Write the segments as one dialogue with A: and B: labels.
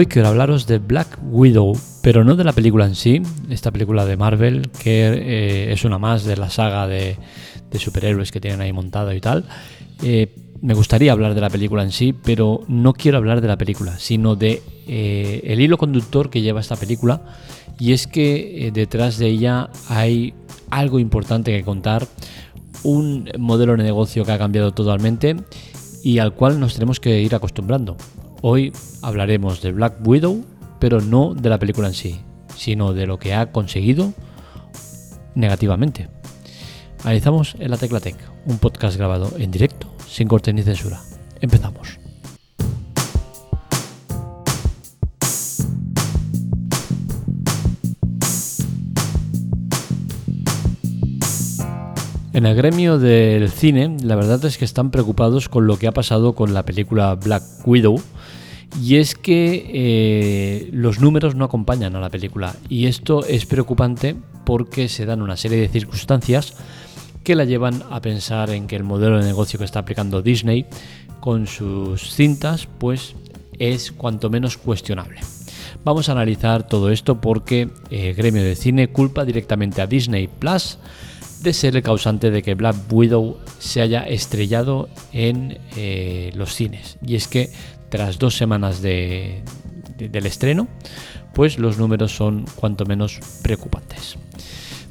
A: Hoy quiero hablaros de Black Widow, pero no de la película en sí, esta película de Marvel, que eh, es una más de la saga de, superhéroes que tienen ahí montado y tal. Eh, me gustaría hablar de la película en sí, pero no quiero hablar de la película, sino de eh, el hilo conductor que lleva esta película. Y es que detrás de ella hay algo importante que contar, un modelo de negocio que ha cambiado totalmente y al cual nos tenemos que ir acostumbrando. Hoy hablaremos de Black Widow, pero no de la película en sí, sino de lo que ha conseguido negativamente. Analizamos en la Tecla Tech, un podcast grabado en directo, sin corte ni censura. Empezamos. En el gremio del cine, la verdad es que están preocupados con lo que ha pasado con la película Black Widow, y es que eh, los números no acompañan a la película. Y esto es preocupante porque se dan una serie de circunstancias que la llevan a pensar en que el modelo de negocio que está aplicando Disney con sus cintas pues es cuanto menos cuestionable. Vamos a analizar todo esto porque el eh, gremio de cine culpa directamente a Disney Plus de ser el causante de que Black Widow se haya estrellado en eh, los cines. Y es que tras dos semanas del estreno, pues los números son cuanto menos preocupantes.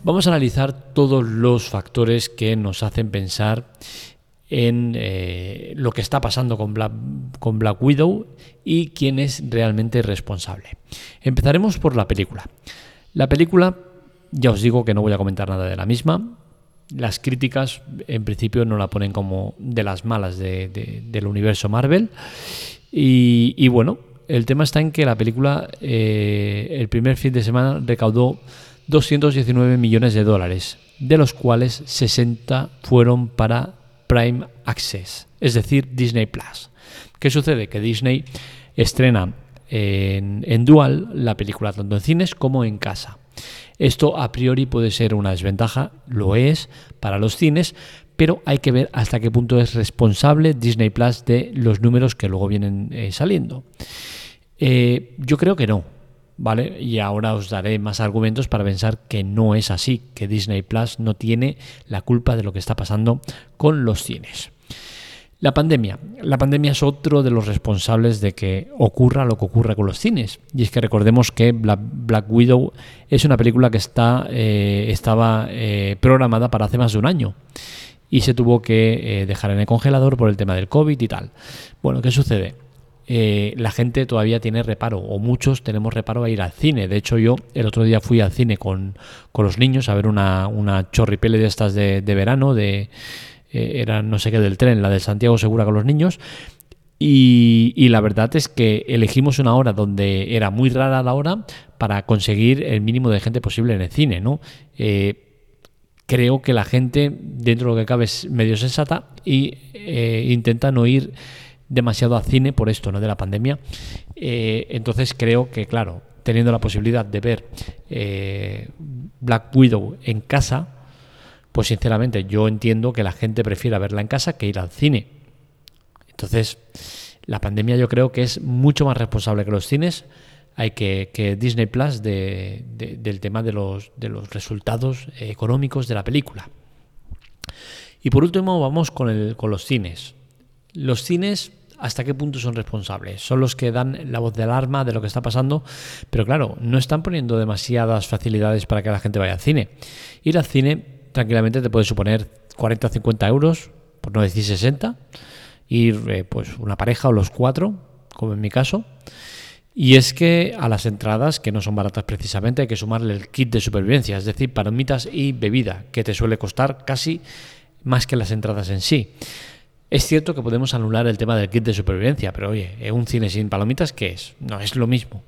A: Vamos a analizar todos los factores que nos hacen pensar en eh, lo que está pasando con Black, con Black Widow y quién es realmente responsable. Empezaremos por la película. La película, ya os digo que no voy a comentar nada de la misma. Las críticas en principio no la ponen como de las malas del universo Marvel y, bueno, el tema está en que la película eh, el primer fin de semana recaudó 219 millones de dólares, de los cuales 60 fueron para Prime Access, es decir, Disney Plus. ¿Qué sucede? Que Disney estrena en, en Dual la película tanto en cines como en casa. Esto a priori puede ser una desventaja, lo es para los cines, pero hay que ver hasta qué punto es responsable Disney Plus de los números que luego vienen eh, saliendo. Eh, yo creo que no, ¿vale? Y ahora os daré más argumentos para pensar que no es así, que Disney Plus no tiene la culpa de lo que está pasando con los cines. La pandemia. La pandemia es otro de los responsables de que ocurra lo que ocurre con los cines. Y es que recordemos que Black, Widow es una película que está, eh, estaba programada para hace más de un año y se tuvo que eh, dejar en el congelador por el tema del COVID y tal. Bueno, ¿qué sucede? Eh, la gente todavía tiene reparo, o muchos tenemos reparo a ir al cine. De hecho, yo el otro día fui al cine con, los niños a ver una, una chorripele de estas de, verano, de eh, era no sé qué del tren, la de Santiago Segura con los niños. Y, y, la verdad es que elegimos una hora donde era muy rara la hora para conseguir el mínimo de gente posible en el cine, ¿no? creo que la gente, dentro de lo que cabe, es medio sensata y eh, intenta no ir demasiado al cine por esto, ¿no? De la pandemia. Eh, entonces creo que, claro, teniendo la posibilidad de ver eh, Black Widow en casa, pues sinceramente yo entiendo que la gente prefiera verla en casa que ir al cine. Entonces, la pandemia yo creo que es mucho más responsable que los cines hay que, Disney Plus del tema de los, de los resultados económicos de la película. Y por último vamos con, el, con los cines. Los cines, ¿hasta qué punto son responsables? Son los que dan la voz de alarma de lo que está pasando, pero claro, no están poniendo demasiadas facilidades para que la gente vaya al cine. Ir al cine tranquilamente te puede suponer 40 o 50 euros, por no decir 60, ir eh, pues una pareja o los cuatro, como en mi caso. Y es que a las entradas, que no son baratas precisamente, hay que sumarle el kit de supervivencia, es decir, palomitas y bebida, que te suele costar casi más que las entradas en sí. Es cierto que podemos anular el tema del kit de supervivencia, pero oye, un cine sin palomitas, ¿qué es? No, es lo mismo.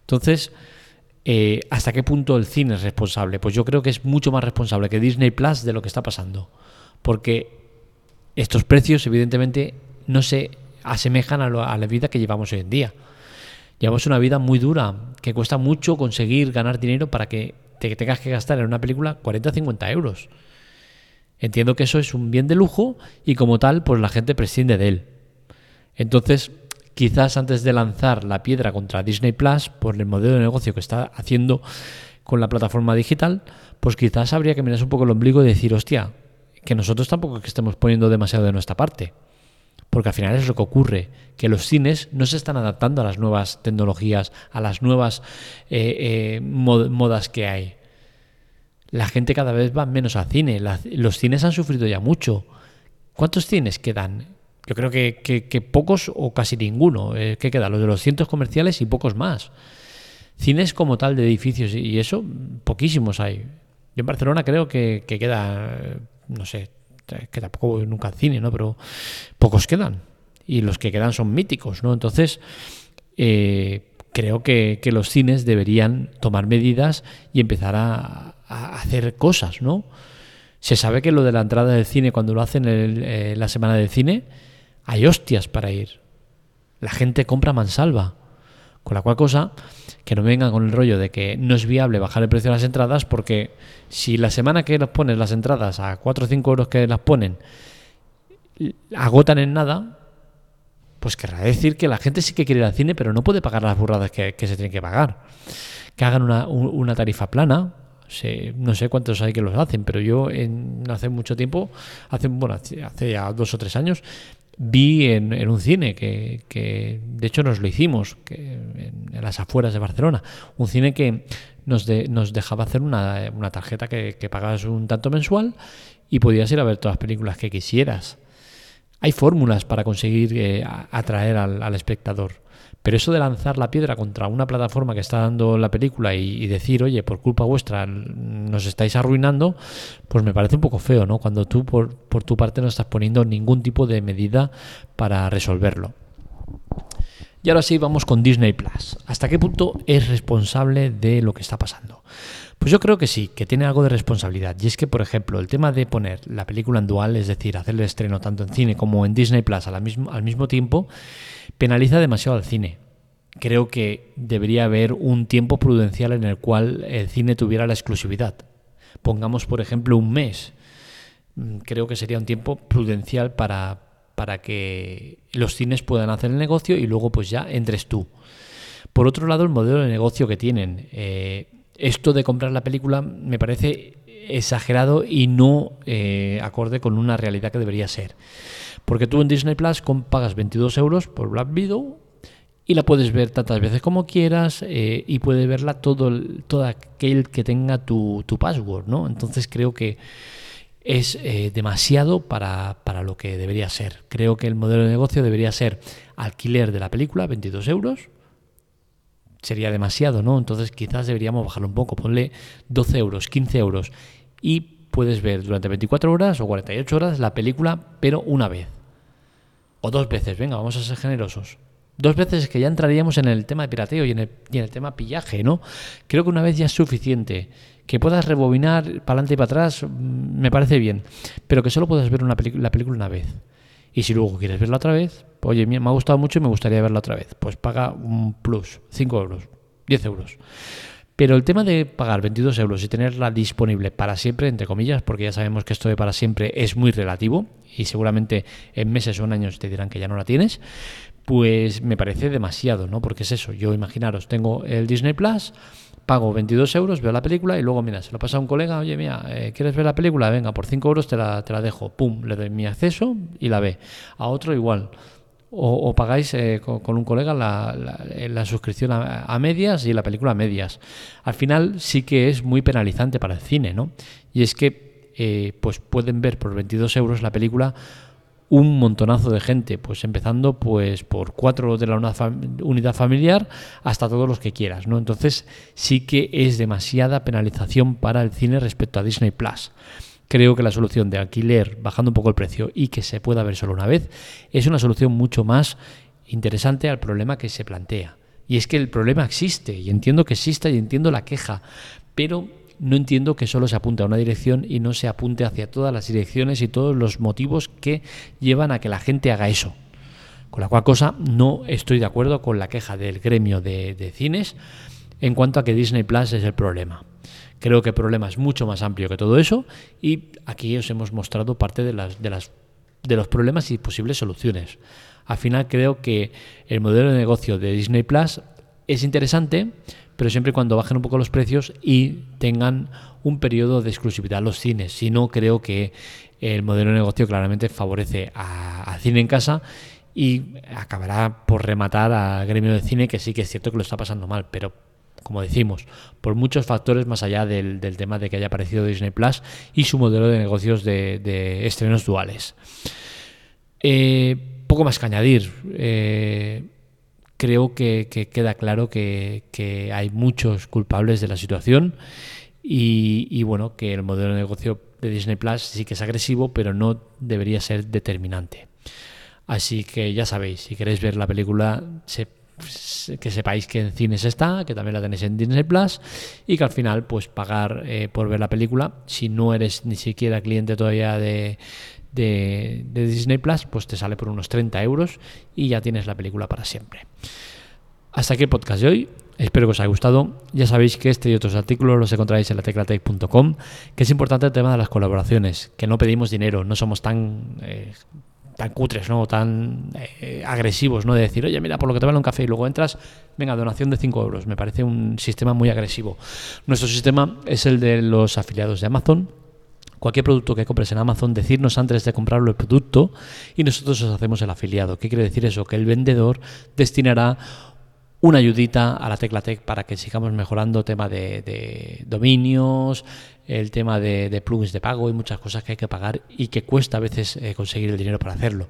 A: Entonces, eh, ¿hasta qué punto el cine es responsable? Pues yo creo que es mucho más responsable que Disney Plus de lo que está pasando. Porque estos precios, evidentemente, no se asemejan a la vida que llevamos hoy en día. Llevamos una vida muy dura, que cuesta mucho conseguir ganar dinero para que te tengas que gastar en una película 40 o 50 euros. Entiendo que eso es un bien de lujo y como tal, pues la gente prescinde de él. Entonces, quizás antes de lanzar la piedra contra Disney Plus, por el modelo de negocio que está haciendo con la plataforma digital, pues quizás habría que mirarse un poco el ombligo y decir, hostia, que nosotros tampoco que estemos poniendo demasiado de nuestra parte. Porque al final es lo que ocurre, que los cines no se están adaptando a las nuevas tecnologías, a las nuevas eh, eh, modas que hay. La gente cada vez va menos al cine, los cines han sufrido ya mucho. ¿Cuántos cines quedan? Yo creo que, pocos o casi ninguno. Eh, ¿Qué queda? Los de los cientos comerciales y pocos más. Cines como tal de edificios y eso, poquísimos hay. Yo en Barcelona creo que, queda, no sé, que tampoco nunca cine, ¿no? Pero pocos quedan. Y los que quedan son míticos, ¿no? Entonces, eh, creo que, los cines deberían tomar medidas y empezar a, hacer cosas, ¿no? Se sabe que lo de la entrada del cine, cuando lo hacen en eh, la semana del cine, hay hostias para ir. La gente compra mansalva. Con la cual cosa, que no vengan con el rollo de que no es viable bajar el precio de las entradas, porque si la semana que los pones las entradas a 4 o 5 euros que las ponen agotan en nada, pues querrá decir que la gente sí que quiere ir al cine, pero no puede pagar las burradas que, se tienen que pagar. Que hagan una, tarifa plana, no sé cuántos hay que los hacen, pero yo en, hace mucho tiempo, hace, bueno, hace ya dos o tres años, vi en, un cine que, de hecho nos lo hicimos que en, las afueras de Barcelona. Un cine que nos, nos dejaba hacer una, tarjeta que, que, pagabas un tanto mensual y podías ir a ver todas las películas que quisieras. Hay fórmulas para conseguir eh, atraer al espectador pero eso de lanzar la piedra contra una plataforma que está dando la película y, decir, oye, por culpa vuestra nos estáis arruinando, pues me parece un poco feo, ¿no? Cuando tú por, por tu parte no estás poniendo ningún tipo de medida para resolverlo. Y ahora sí, vamos con Disney Plus. ¿Hasta qué punto es responsable de lo que está pasando? Pues yo creo que sí, que tiene algo de responsabilidad. Y es que, por ejemplo, el tema de poner la película en dual, es decir, hacer el estreno tanto en cine como en Disney Plus al mismo, tiempo, penaliza demasiado al cine. Creo que debería haber un tiempo prudencial en el cual el cine tuviera la exclusividad. Pongamos, por ejemplo, un mes. Mm, creo que sería un tiempo prudencial para, para que los cines puedan hacer el negocio y luego pues ya entres tú. Por otro lado, el modelo de negocio que tienen. Eh, esto de comprar la película me parece exagerado y no eh, acorde con una realidad que debería ser. Porque tú en Disney Plus pagas 22 euros por Black Widow y la puedes ver tantas veces como quieras eh, y puede verla todo, todo aquel que tenga tu, password, ¿no? Entonces creo que es eh, demasiado para, para, lo que debería ser. Creo que el modelo de negocio debería ser alquiler de la película, 22 euros. Sería demasiado, ¿no? Entonces quizás deberíamos bajarlo un poco, ponle 12 euros, 15 euros y puedes ver durante 24 horas o 48 horas la película, pero una vez. O dos veces, venga, vamos a ser generosos. Dos veces que ya entraríamos en el tema de pirateo y en el, y en el tema pillaje, ¿no? Creo que una vez ya es suficiente. Que puedas rebobinar para adelante y para atrás, mm, me parece bien. Pero que solo puedas ver una la película una vez. Y si luego quieres verla otra vez, oye, me ha gustado mucho y me gustaría verla otra vez. Pues paga un plus, 5 euros, 10 euros. Pero el tema de pagar 22 euros y tenerla disponible para siempre, entre comillas, porque ya sabemos que esto de para siempre es muy relativo y seguramente en meses o en años te dirán que ya no la tienes, pues me parece demasiado, ¿no? Porque es eso, yo imaginaros, tengo el Disney Plus, pago 22 euros, veo la película y luego, mira, se lo pasa a un colega, oye, mira, eh, ¿quieres ver la película? Venga, por 5 euros te la, te la dejo, pum, le doy mi acceso y la ve. A otro igual o, pagáis eh, con, un colega la, la, suscripción a, medias y la película a medias. Al final sí que es muy penalizante para el cine, ¿no? Y es que eh, pues pueden ver por 22 euros la película un montonazo de gente, pues empezando pues por cuatro de la unidad familiar hasta todos los que quieras, ¿no? Entonces sí que es demasiada penalización para el cine respecto a Disney Plus. Creo que la solución de alquiler bajando un poco el precio y que se pueda ver solo una vez es una solución mucho más interesante al problema que se plantea. Y es que el problema existe, y entiendo que exista y entiendo la queja, pero no entiendo que solo se apunte a una dirección y no se apunte hacia todas las direcciones y todos los motivos que llevan a que la gente haga eso. Con la cual cosa no estoy de acuerdo con la queja del gremio de, de cines en cuanto a que Disney Plus es el problema. Creo que el problema es mucho más amplio que todo eso y aquí os hemos mostrado parte de las, de las de los problemas y posibles soluciones. Al final creo que el modelo de negocio de Disney Plus es interesante, pero siempre cuando bajen un poco los precios y tengan un periodo de exclusividad los cines. Si no, creo que el modelo de negocio claramente favorece al cine en casa y acabará por rematar al gremio de cine, que sí que es cierto que lo está pasando mal, pero como decimos, por muchos factores más allá del, tema de que haya aparecido Disney Plus y su modelo de negocios de, estrenos duales. Eh, poco más que añadir. Eh, creo que, queda claro que, hay muchos culpables de la situación y, bueno, que el modelo de negocio de Disney Plus sí que es agresivo, pero no debería ser determinante. Así que ya sabéis, si queréis ver la película, que sepáis que en cines está, que también la tenéis en Disney Plus y que al final pues pagar eh, por ver la película, si no eres ni siquiera cliente todavía de, de, Disney Plus, pues te sale por unos 30 euros y ya tienes la película para siempre. Hasta aquí el podcast de hoy. Espero que os haya gustado. Ya sabéis que este y otros artículos los encontráis en la teclatec.com, que es importante el tema de las colaboraciones, que no pedimos dinero, no somos tan eh, tan cutres, ¿no? tan eh, agresivos, ¿no? De decir, oye, mira, por lo que te vale un café y luego entras, venga, donación de 5 euros. Me parece un sistema muy agresivo. Nuestro sistema es el de los afiliados de Amazon. Cualquier producto que compres en Amazon, decirnos antes de comprarlo el producto y nosotros os hacemos el afiliado. ¿Qué quiere decir eso? Que el vendedor destinará una ayudita a la Teclatec para que sigamos mejorando tema de, dominios, el tema de, plugins de pago y muchas cosas que hay que pagar y que cuesta a veces eh, conseguir el dinero para hacerlo.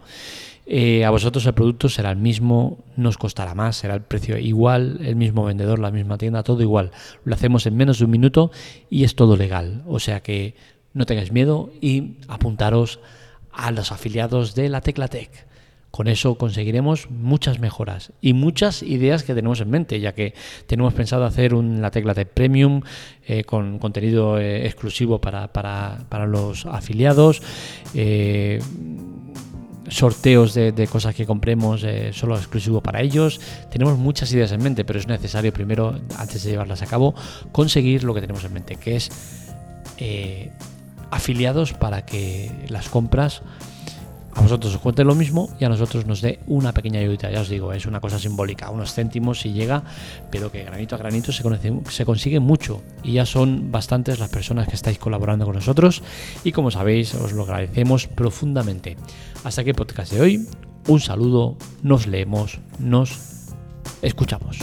A: Eh, a vosotros el producto será el mismo, no os costará más, será el precio igual, el mismo vendedor, la misma tienda, todo igual. Lo hacemos en menos de un minuto y es todo legal. O sea que no tengáis miedo y apuntaros a los afiliados de la Teclatec. Con eso conseguiremos muchas mejoras y muchas ideas que tenemos en mente, ya que tenemos pensado hacer un, la tecla de Premium eh, con contenido eh, exclusivo para, los afiliados. Eh, sorteos de, cosas que compremos solo exclusivo para ellos. Tenemos muchas ideas en mente, pero es necesario primero, antes de llevarlas a cabo, conseguir lo que tenemos en mente, que es afiliados para que las compras a vosotros os cuente lo mismo y a nosotros nos dé una pequeña ayuda. Ya os digo, es una cosa simbólica, unos céntimos si llega, pero que granito a granito se, se consigue mucho y ya son bastantes las personas que estáis colaborando con nosotros y como sabéis os lo agradecemos profundamente. Hasta aquí podcast de hoy, un saludo, nos leemos, nos escuchamos.